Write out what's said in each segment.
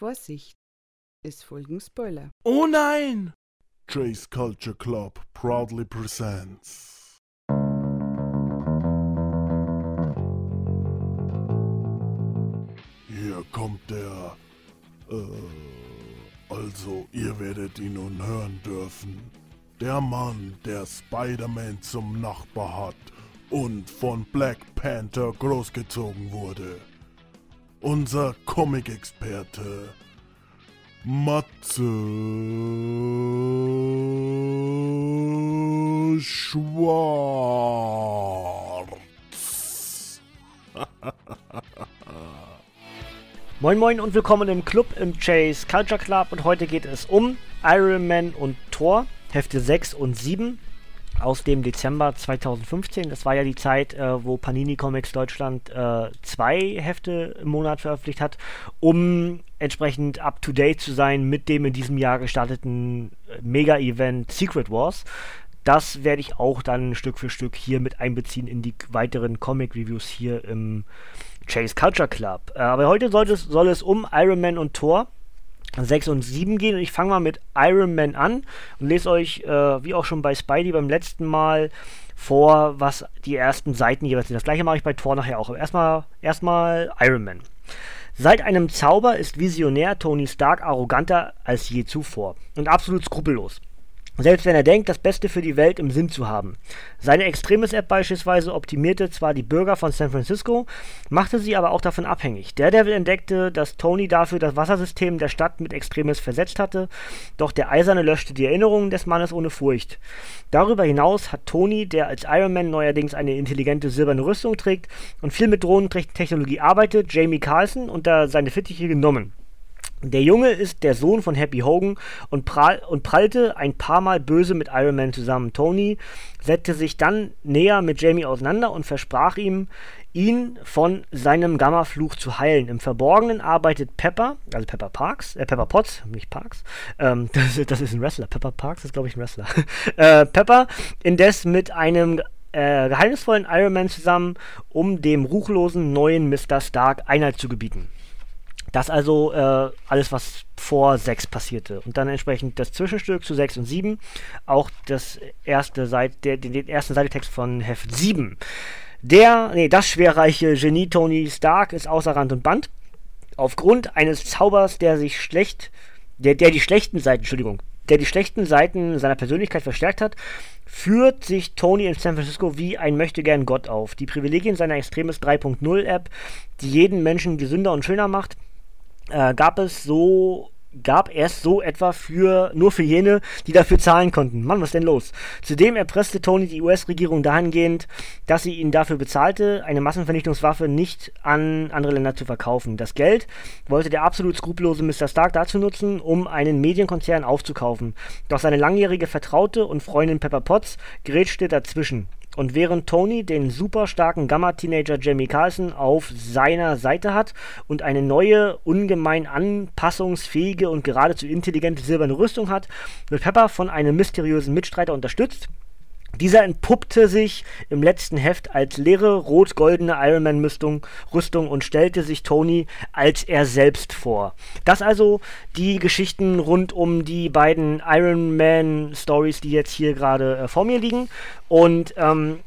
Vorsicht, es folgen Spoiler. Oh nein! Trace Culture Club proudly presents. Hier kommt der. Äh, also, ihr werdet ihn nun hören dürfen. Der Mann, der Spider-Man zum Nachbar hat und von Black Panther großgezogen wurde. Unser Comic-Experte Matze Schwarz. Moin Moin und willkommen im Club im Chase Culture Club und heute geht es um Iron Man und Thor, Hefte 6 und 7 aus dem Dezember 2015. Das war ja die Zeit, äh, wo Panini Comics Deutschland äh, zwei Hefte im Monat veröffentlicht hat, um entsprechend up-to-date zu sein mit dem in diesem Jahr gestarteten äh, Mega-Event Secret Wars. Das werde ich auch dann Stück für Stück hier mit einbeziehen in die weiteren Comic-Reviews hier im Chase Culture Club. Äh, aber heute soll es, soll es um Iron Man und Thor 6 und 7 gehen. Und ich fange mal mit Iron Man an und lese euch, äh, wie auch schon bei Spidey beim letzten Mal, vor, was die ersten Seiten jeweils sind. Das gleiche mache ich bei Thor nachher auch. Aber erstmal, erstmal Iron Man. Seit einem Zauber ist Visionär Tony Stark arroganter als je zuvor und absolut skrupellos. Selbst wenn er denkt, das Beste für die Welt im Sinn zu haben. Seine Extremes-App beispielsweise optimierte zwar die Bürger von San Francisco, machte sie aber auch davon abhängig. Daredevil entdeckte, dass Tony dafür das Wassersystem der Stadt mit Extremes versetzt hatte, doch der Eiserne löschte die Erinnerungen des Mannes ohne Furcht. Darüber hinaus hat Tony, der als Iron Man neuerdings eine intelligente silberne Rüstung trägt und viel mit Drohnentechnologie arbeitet, Jamie Carlson unter seine Fittiche genommen. Der Junge ist der Sohn von Happy Hogan und, prall, und prallte ein paar Mal böse mit Iron Man zusammen. Tony setzte sich dann näher mit Jamie auseinander und versprach ihm, ihn von seinem Gamma-Fluch zu heilen. Im Verborgenen arbeitet Pepper, also Pepper Parks, äh, Pepper Potts, nicht Parks, ähm, das, das, ist ein Wrestler. Pepper Parks ist, glaube ich, ein Wrestler. äh, Pepper indes mit einem äh, geheimnisvollen Iron Man zusammen, um dem ruchlosen neuen Mr. Stark Einheit zu gebieten. Das also äh, alles, was vor 6 passierte. Und dann entsprechend das Zwischenstück zu 6 und 7. Auch das erste Seite, der, den ersten Seitetext von Heft 7. Der, nee, das schwerreiche Genie Tony Stark ist außer Rand und Band. Aufgrund eines Zaubers, der sich schlecht, der, der die schlechten Seiten, Entschuldigung, der die schlechten Seiten seiner Persönlichkeit verstärkt hat, führt sich Tony in San Francisco wie ein möchtegern Gott auf. Die Privilegien seiner Extremes 3.0 App, die jeden Menschen gesünder und schöner macht, äh, gab es so gab erst so etwa für nur für jene, die dafür zahlen konnten. Mann, was denn los? Zudem erpresste Tony die US-Regierung dahingehend, dass sie ihn dafür bezahlte, eine Massenvernichtungswaffe nicht an andere Länder zu verkaufen. Das Geld wollte der absolut skrupellose Mr. Stark dazu nutzen, um einen Medienkonzern aufzukaufen. Doch seine langjährige Vertraute und Freundin Pepper Potts grätschte dazwischen. Und während Tony den super starken Gamma-Teenager Jamie Carlson auf seiner Seite hat und eine neue, ungemein anpassungsfähige und geradezu intelligente silberne Rüstung hat, wird Pepper von einem mysteriösen Mitstreiter unterstützt, dieser entpuppte sich im letzten Heft als leere rot-goldene Iron Man-Rüstung Rüstung und stellte sich Tony als er selbst vor. Das also die Geschichten rund um die beiden Iron Man-Stories, die jetzt hier gerade äh, vor mir liegen. Und ähm,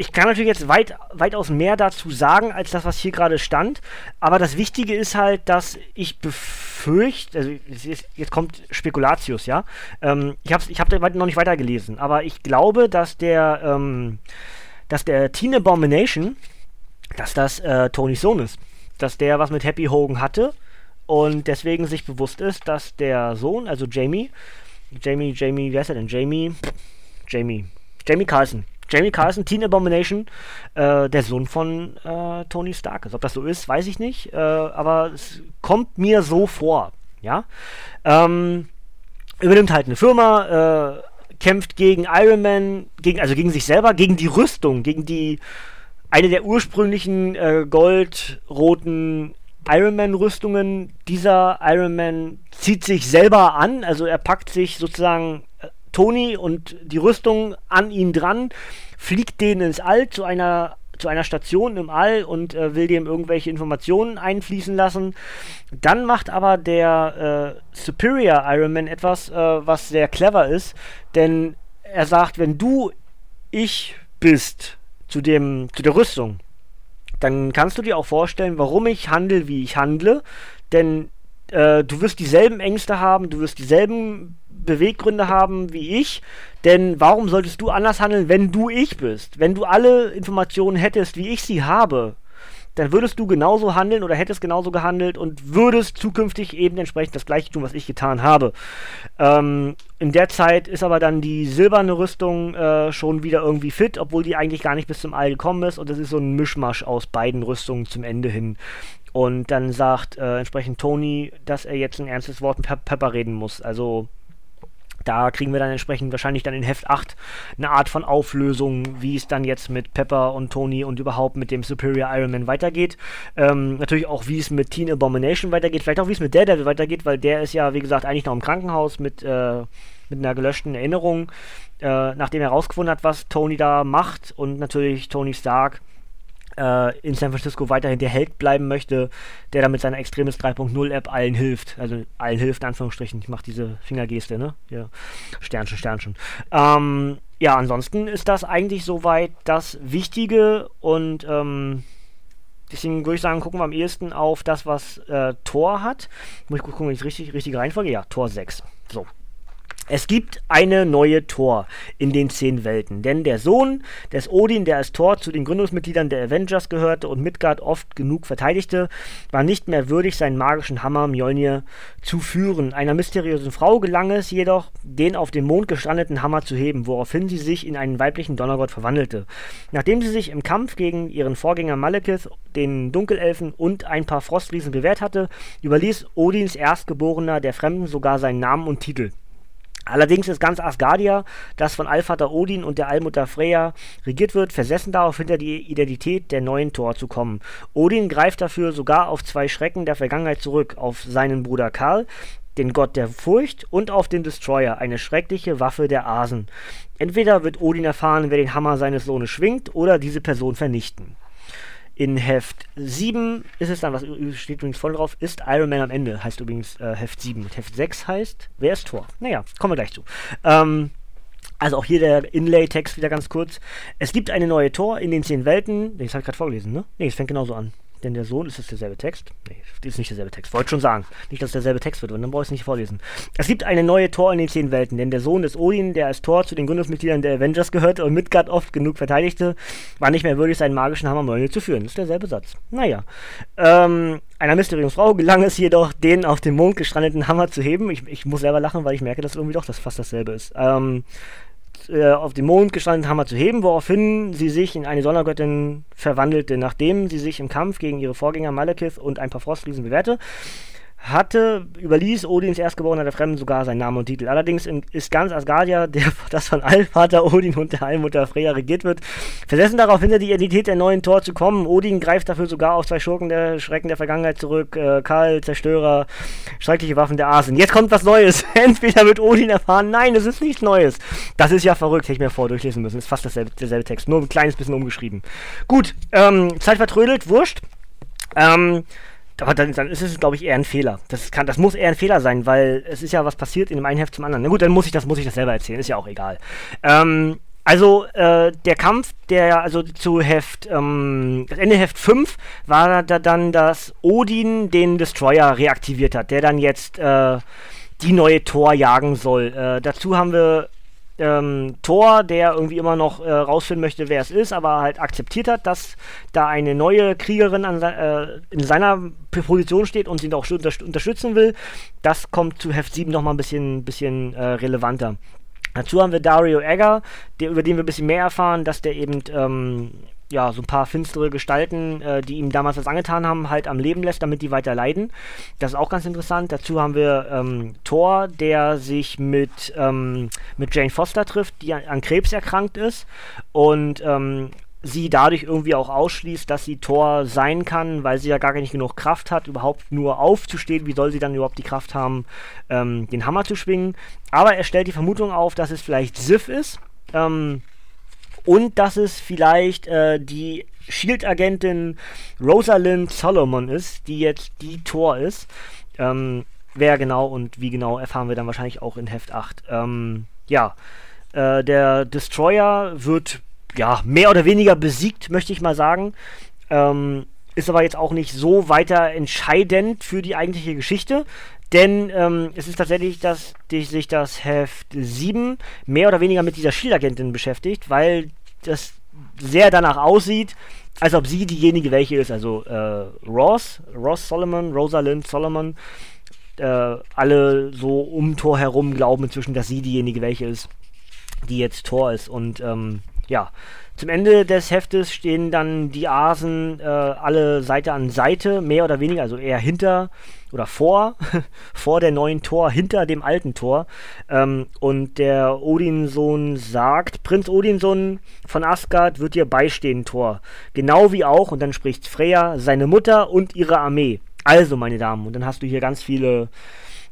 ich kann natürlich jetzt weit, weitaus mehr dazu sagen, als das, was hier gerade stand. Aber das Wichtige ist halt, dass ich befürchte, also jetzt, kommt Spekulatius, ja. Ähm, ich habe ich hab noch nicht weitergelesen, aber ich glaube, dass der, ähm, dass der Teen Abomination, dass das äh, Tonys Sohn ist. Dass der was mit Happy Hogan hatte und deswegen sich bewusst ist, dass der Sohn, also Jamie, Jamie, Jamie, wie heißt er denn? Jamie, Jamie, Jamie Carlson Jamie Carlson, Teen Abomination, äh, der Sohn von äh, Tony Stark ist. Ob das so ist, weiß ich nicht, äh, aber es kommt mir so vor, ja. Ähm, übernimmt halt eine Firma, äh, kämpft gegen Iron Man, gegen, also gegen sich selber, gegen die Rüstung, gegen die eine der ursprünglichen äh, goldroten Iron Man Rüstungen. Dieser Iron Man zieht sich selber an, also er packt sich sozusagen Tony und die Rüstung an ihn dran, fliegt den ins All zu einer zu einer Station im All und äh, will dem irgendwelche Informationen einfließen lassen. Dann macht aber der äh, Superior Iron Man etwas, äh, was sehr clever ist, denn er sagt, wenn du ich bist zu dem zu der Rüstung, dann kannst du dir auch vorstellen, warum ich handle, wie ich handle, denn äh, du wirst dieselben Ängste haben, du wirst dieselben Beweggründe haben wie ich, denn warum solltest du anders handeln, wenn du ich bist? Wenn du alle Informationen hättest, wie ich sie habe, dann würdest du genauso handeln oder hättest genauso gehandelt und würdest zukünftig eben entsprechend das gleiche tun, was ich getan habe. Ähm, in der Zeit ist aber dann die silberne Rüstung äh, schon wieder irgendwie fit, obwohl die eigentlich gar nicht bis zum All gekommen ist und das ist so ein Mischmasch aus beiden Rüstungen zum Ende hin. Und dann sagt äh, entsprechend Tony, dass er jetzt ein ernstes Wort mit Pepper reden muss. Also da kriegen wir dann entsprechend wahrscheinlich dann in Heft 8 eine Art von Auflösung, wie es dann jetzt mit Pepper und Tony und überhaupt mit dem Superior Iron Man weitergeht. Ähm, natürlich auch, wie es mit Teen Abomination weitergeht, vielleicht auch, wie es mit Daredevil weitergeht, weil der ist ja, wie gesagt, eigentlich noch im Krankenhaus mit, äh, mit einer gelöschten Erinnerung, äh, nachdem er herausgefunden hat, was Tony da macht und natürlich Tony Stark äh, in San Francisco weiterhin der Held bleiben möchte, der da mit seiner Extremis 3.0 App allen hilft. Also allen hilft, in Anführungsstrichen. Ich mache diese Fingergeste, ne? Ja. Sternchen, Sternchen. Ähm, ja, ansonsten ist das eigentlich soweit das Wichtige und ähm, deswegen würde ich sagen, gucken wir am ehesten auf das, was äh, Tor hat. Muss ich gucken, wenn ich richtig, richtige Reihenfolge. Ja, Tor 6. So, es gibt eine neue Tor in den zehn Welten, denn der Sohn des Odin, der als Tor zu den Gründungsmitgliedern der Avengers gehörte und Midgard oft genug verteidigte, war nicht mehr würdig, seinen magischen Hammer Mjolnir zu führen. Einer mysteriösen Frau gelang es jedoch, den auf dem Mond gestrandeten Hammer zu heben, woraufhin sie sich in einen weiblichen Donnergott verwandelte. Nachdem sie sich im Kampf gegen ihren Vorgänger Malekith, den Dunkelelfen und ein paar Frostriesen bewährt hatte, überließ Odins Erstgeborener der Fremden sogar seinen Namen und Titel. Allerdings ist ganz Asgardia, das von Allvater Odin und der Allmutter Freya regiert wird, versessen darauf, hinter die Identität der neuen Thor zu kommen. Odin greift dafür sogar auf zwei Schrecken der Vergangenheit zurück, auf seinen Bruder Karl, den Gott der Furcht, und auf den Destroyer, eine schreckliche Waffe der Asen. Entweder wird Odin erfahren, wer den Hammer seines Sohnes schwingt, oder diese Person vernichten. In Heft 7 ist es dann, was steht übrigens voll drauf, ist Iron Man am Ende, heißt übrigens äh, Heft 7. Und Heft 6 heißt, wer ist Thor? Naja, kommen wir gleich zu. Ähm, also auch hier der Inlay-Text wieder ganz kurz. Es gibt eine neue Tor in den zehn Welten. Das habe ich gerade vorgelesen, ne? Ne, es fängt genauso an. Denn der Sohn, ist das derselbe Text? Nee, ist nicht derselbe Text. Wollte schon sagen. Nicht, dass es derselbe Text wird, und dann brauche ich es nicht vorlesen. Es gibt eine neue Tor in den zehn Welten, denn der Sohn des Odin, der als Tor zu den Gründungsmitgliedern der Avengers gehörte und Midgard oft genug verteidigte, war nicht mehr würdig, seinen magischen Hammer Mjolnir zu führen. Das ist derselbe Satz. Naja. Ähm, einer mysteriösen Frau gelang es jedoch, den auf dem Mond gestrandeten Hammer zu heben. Ich, ich muss selber lachen, weil ich merke, dass irgendwie doch das fast dasselbe ist. Ähm, äh, auf den Mond gestanden Hammer zu heben, woraufhin sie sich in eine Donnergöttin verwandelte, nachdem sie sich im Kampf gegen ihre Vorgänger Malekith und ein paar Frostriesen bewährte hatte, überließ Odins Erstgeborener der Fremden sogar seinen Namen und Titel. Allerdings in, ist ganz Asgardia, der, das von Allvater Odin und der Allmutter Freya regiert wird, versessen darauf, hinter die Identität der neuen Tor zu kommen. Odin greift dafür sogar auf zwei Schurken der Schrecken der Vergangenheit zurück. Äh, Karl, Zerstörer, schreckliche Waffen der Asen. Jetzt kommt was Neues. Entweder wird Odin erfahren, nein, es ist nichts Neues. Das ist ja verrückt, hätte ich mir vor durchlesen müssen. Ist fast dasselbe, derselbe Text, nur ein kleines bisschen umgeschrieben. Gut, ähm, Zeit vertrödelt, wurscht. Ähm, aber dann, dann ist es, glaube ich, eher ein Fehler. Das, kann, das muss eher ein Fehler sein, weil es ist ja was passiert in dem einen Heft zum anderen. Na gut, dann muss ich das, muss ich das selber erzählen, ist ja auch egal. Ähm, also äh, der Kampf, der also zu Heft, ähm, das Ende Heft 5 war da dann, dass Odin den Destroyer reaktiviert hat, der dann jetzt äh, die neue Tor jagen soll. Äh, dazu haben wir ähm, Thor, der irgendwie immer noch äh, rausfinden möchte, wer es ist, aber halt akzeptiert hat, dass da eine neue Kriegerin an, äh, in seiner Position steht und sie ihn auch unter unterstützen will. Das kommt zu Heft 7 nochmal ein bisschen, bisschen äh, relevanter. Dazu haben wir Dario Egger, der, über den wir ein bisschen mehr erfahren, dass der eben ähm, ja, so ein paar finstere Gestalten, äh, die ihm damals was angetan haben, halt am Leben lässt, damit die weiter leiden. Das ist auch ganz interessant. Dazu haben wir ähm, Thor, der sich mit, ähm, mit Jane Foster trifft, die an, an Krebs erkrankt ist und ähm, sie dadurch irgendwie auch ausschließt, dass sie Thor sein kann, weil sie ja gar nicht genug Kraft hat, überhaupt nur aufzustehen. Wie soll sie dann überhaupt die Kraft haben, ähm, den Hammer zu schwingen? Aber er stellt die Vermutung auf, dass es vielleicht Sif ist. Ähm, und dass es vielleicht äh, die Shield-Agentin Rosalind Solomon ist, die jetzt die Tor ist. Ähm, wer genau und wie genau erfahren wir dann wahrscheinlich auch in Heft 8. Ähm, ja, äh, der Destroyer wird ja mehr oder weniger besiegt, möchte ich mal sagen. Ähm, ist aber jetzt auch nicht so weiter entscheidend für die eigentliche Geschichte. Denn ähm, es ist tatsächlich, dass sich das Heft 7 mehr oder weniger mit dieser Shield-Agentin beschäftigt, weil das sehr danach aussieht, als ob sie diejenige welche ist. Also äh, Ross, Ross Solomon, Rosalind Solomon, äh, alle so um Tor herum glauben inzwischen, dass sie diejenige welche ist, die jetzt Tor ist. Und ähm, ja, zum Ende des Heftes stehen dann die Asen äh, alle Seite an Seite, mehr oder weniger, also eher hinter oder vor, vor der neuen Tor, hinter dem alten Tor. Ähm, und der Odinsohn sagt, Prinz Odinsohn von Asgard wird dir beistehen, Tor. Genau wie auch, und dann spricht Freya, seine Mutter und ihre Armee. Also, meine Damen, und dann hast du hier ganz viele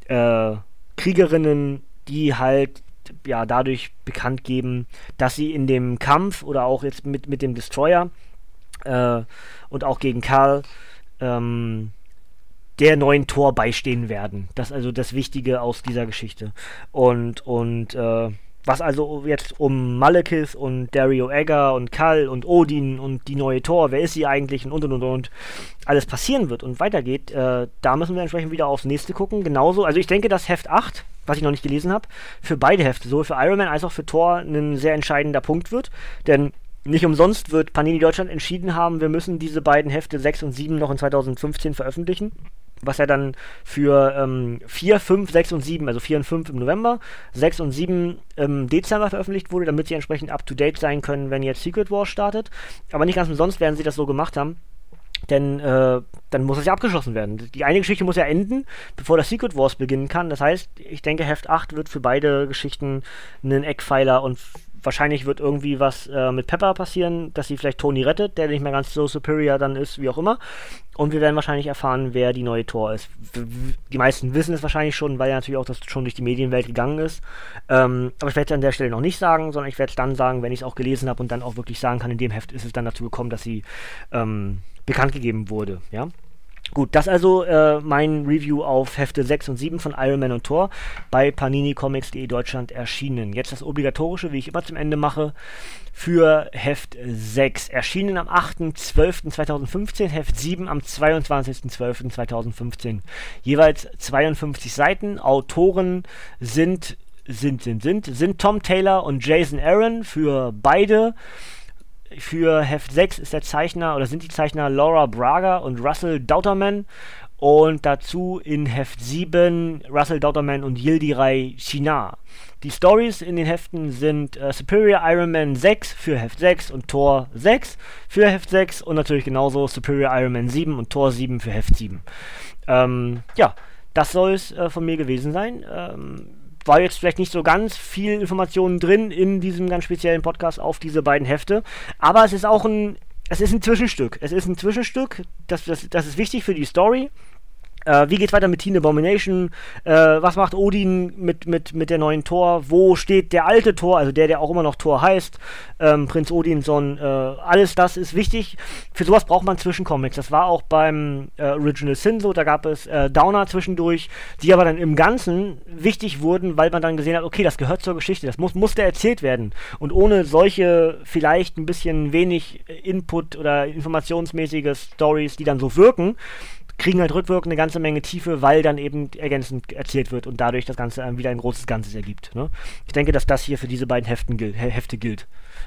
äh, Kriegerinnen, die halt ja dadurch bekannt geben, dass sie in dem Kampf oder auch jetzt mit, mit dem Destroyer äh, und auch gegen Karl ähm, der neuen Tor beistehen werden. Das ist also das Wichtige aus dieser Geschichte. Und, und äh, was also jetzt um Malekith und Dario Egger und Kal und Odin und die neue Tor, wer ist sie eigentlich und und und und alles passieren wird und weitergeht, äh, da müssen wir entsprechend wieder aufs nächste gucken. Genauso, also ich denke, dass Heft 8, was ich noch nicht gelesen habe, für beide Hefte, sowohl für Iron Man als auch für Thor, ein sehr entscheidender Punkt wird. Denn nicht umsonst wird Panini Deutschland entschieden haben, wir müssen diese beiden Hefte 6 und 7 noch in 2015 veröffentlichen was ja dann für ähm, 4, 5, 6 und 7, also 4 und 5 im November, 6 und 7 im Dezember veröffentlicht wurde, damit sie entsprechend up-to-date sein können, wenn jetzt Secret War startet. Aber nicht ganz umsonst werden sie das so gemacht haben. Denn äh, dann muss es ja abgeschlossen werden. Die eine Geschichte muss ja enden, bevor das Secret Wars beginnen kann. Das heißt, ich denke, Heft 8 wird für beide Geschichten einen Eckpfeiler und wahrscheinlich wird irgendwie was äh, mit Pepper passieren, dass sie vielleicht Tony rettet, der nicht mehr ganz so superior dann ist, wie auch immer. Und wir werden wahrscheinlich erfahren, wer die neue Tor ist. Die meisten wissen es wahrscheinlich schon, weil ja natürlich auch das schon durch die Medienwelt gegangen ist. Ähm, aber ich werde es an der Stelle noch nicht sagen, sondern ich werde es dann sagen, wenn ich es auch gelesen habe und dann auch wirklich sagen kann, in dem Heft ist es dann dazu gekommen, dass sie ähm, bekannt gegeben wurde. Ja. Gut, das also äh, mein Review auf Hefte 6 und 7 von Iron Man und Thor bei paninicomics.de Deutschland erschienen. Jetzt das obligatorische, wie ich immer zum Ende mache, für Heft 6. Erschienen am 8.12.2015, Heft 7 am 22.12.2015. Jeweils 52 Seiten. Autoren sind, sind, sind, sind, sind Tom Taylor und Jason Aaron für beide. Für Heft 6 ist der Zeichner oder sind die Zeichner Laura Braga und Russell Dauterman. Und dazu in Heft 7 Russell Dauterman und Yildiray Shinar. Die Stories in den Heften sind äh, Superior Iron Man 6 für Heft 6 und Thor 6 für Heft 6 und natürlich genauso Superior Iron Man 7 und Thor 7 für Heft 7. Ähm, ja, das soll es äh, von mir gewesen sein. Ähm, war jetzt vielleicht nicht so ganz viel Informationen drin in diesem ganz speziellen Podcast auf diese beiden Hefte. Aber es ist auch ein, es ist ein Zwischenstück. Es ist ein Zwischenstück, das, das, das ist wichtig für die Story. Äh, wie geht's weiter mit Teen Abomination? Äh, was macht Odin mit, mit, mit der neuen Tor? Wo steht der alte Tor, also der, der auch immer noch Tor heißt? Ähm, Prinz Odinson. Äh, alles das ist wichtig. Für sowas braucht man Zwischencomics. Das war auch beim äh, Original Sin so. Da gab es äh, Downer zwischendurch, die aber dann im Ganzen wichtig wurden, weil man dann gesehen hat, okay, das gehört zur Geschichte. Das muss, musste erzählt werden. Und ohne solche vielleicht ein bisschen wenig Input oder informationsmäßige Stories, die dann so wirken, kriegen halt rückwirkend eine ganze Menge Tiefe, weil dann eben ergänzend erzählt wird und dadurch das Ganze wieder ein großes Ganzes ergibt. Ne? Ich denke, dass das hier für diese beiden Heften gilt, Hefte gilt.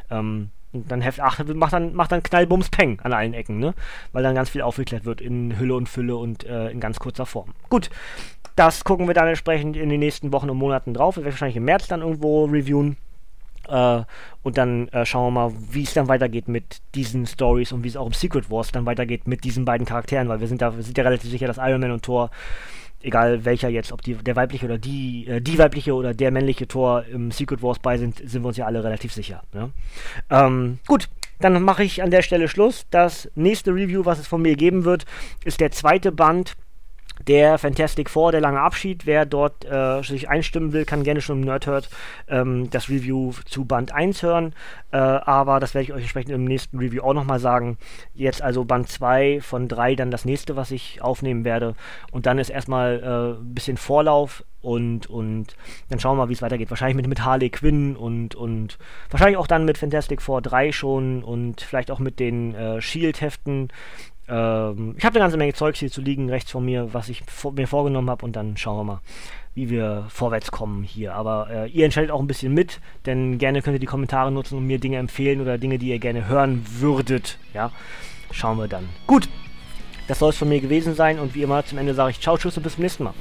Ähm, und dann Heft 8 macht dann, macht dann Knallbums Peng an allen Ecken, ne? Weil dann ganz viel aufgeklärt wird in Hülle und Fülle und äh, in ganz kurzer Form. Gut, das gucken wir dann entsprechend in den nächsten Wochen und Monaten drauf. Wir werden wahrscheinlich im März dann irgendwo reviewen. Äh, und dann äh, schauen wir mal, wie es dann weitergeht mit diesen Stories und wie es auch im Secret Wars dann weitergeht mit diesen beiden Charakteren, weil wir sind da, wir sind ja relativ sicher, dass Iron Man und Thor, egal welcher jetzt, ob die, der weibliche oder die, äh, die weibliche oder der männliche Thor im Secret Wars bei sind, sind wir uns ja alle relativ sicher. Ne? Ähm, gut, dann mache ich an der Stelle Schluss. Das nächste Review, was es von mir geben wird, ist der zweite Band der Fantastic Four, der lange Abschied. Wer dort äh, sich einstimmen will, kann gerne schon im Nerdhurt ähm, das Review zu Band 1 hören. Äh, aber das werde ich euch entsprechend im nächsten Review auch nochmal sagen. Jetzt also Band 2 von 3, dann das nächste, was ich aufnehmen werde. Und dann ist erstmal äh, ein bisschen Vorlauf und, und dann schauen wir mal, wie es weitergeht. Wahrscheinlich mit, mit Harley Quinn und, und wahrscheinlich auch dann mit Fantastic Four 3 schon und vielleicht auch mit den äh, Shield-Heften. Ähm, ich habe eine ganze Menge Zeugs hier zu liegen, rechts von mir, was ich vor, mir vorgenommen habe und dann schauen wir mal, wie wir vorwärts kommen hier. Aber äh, ihr entscheidet auch ein bisschen mit, denn gerne könnt ihr die Kommentare nutzen und mir Dinge empfehlen oder Dinge, die ihr gerne hören würdet. Ja, schauen wir dann. Gut, das soll es von mir gewesen sein und wie immer zum Ende sage ich Ciao, Tschüss und bis zum nächsten Mal.